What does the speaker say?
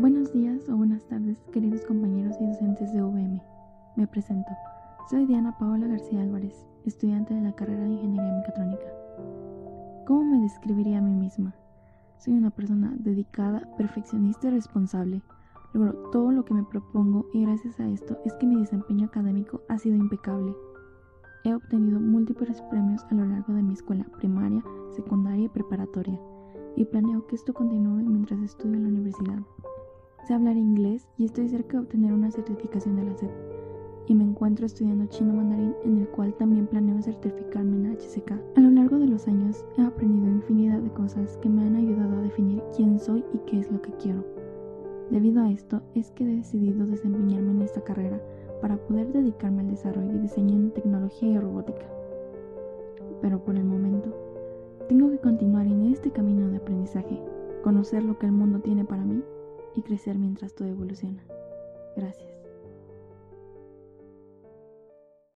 Buenos días o buenas tardes, queridos compañeros y docentes de UVM. Me presento. Soy Diana Paola García Álvarez, estudiante de la carrera de Ingeniería Mecatrónica. ¿Cómo me describiría a mí misma? Soy una persona dedicada, perfeccionista y responsable. Logro todo lo que me propongo y gracias a esto es que mi desempeño académico ha sido impecable. He obtenido múltiples premios a lo largo de mi escuela primaria, secundaria y preparatoria, y planeo que esto continúe mientras estudio en la universidad. Sé hablar inglés y estoy cerca de obtener una certificación de la SEP. Y me encuentro estudiando chino mandarín en el cual también planeo certificarme en HCK. A lo largo de los años he aprendido infinidad de cosas que me han ayudado a definir quién soy y qué es lo que quiero. Debido a esto es que he decidido desempeñarme en esta carrera para poder dedicarme al desarrollo y diseño en tecnología y robótica. Pero por el momento, tengo que continuar en este camino de aprendizaje, conocer lo que el mundo tiene para mí y crecer mientras todo evoluciona. Gracias.